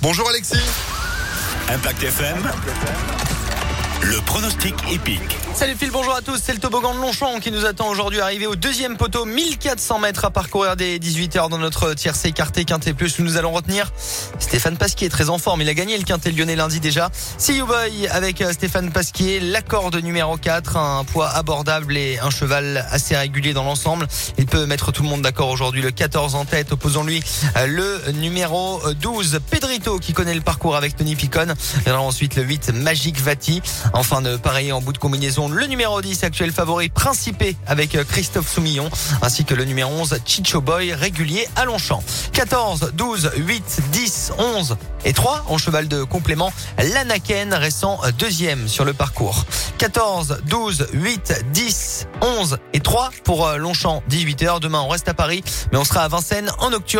Bonjour Alexis. Impact FM. Le pronostic épique. Salut Phil, bonjour à tous. C'est le toboggan de Longchamp qui nous attend aujourd'hui. Arrivé au deuxième poteau, 1400 mètres à parcourir des 18 heures dans notre tiercé écarté Quintet Plus. Nous allons retenir Stéphane Pasquier, très en forme. Il a gagné le Quintet Lyonnais lundi déjà. See you boy avec euh, Stéphane Pasquier. L'accord de numéro 4, un poids abordable et un cheval assez régulier dans l'ensemble. Il peut mettre tout le monde d'accord aujourd'hui. Le 14 en tête, opposons-lui euh, le numéro 12, Pedrito, qui connaît le parcours avec Tony Picon. Viendra ensuite le 8, Magic Vati. Enfin de pareil en bout de combinaison, le numéro 10, actuel favori, Principé avec euh, Christophe Soumillon, ainsi que le numéro 11, Chicho Boy, régulier à Longchamp. 14, 12, 8, 10, 11 et 3 en cheval de complément, Lanaken restant deuxième sur le parcours. 14, 12, 8, 10, 11 et 3 pour euh, Longchamp, 18h. Demain, on reste à Paris, mais on sera à Vincennes en nocturne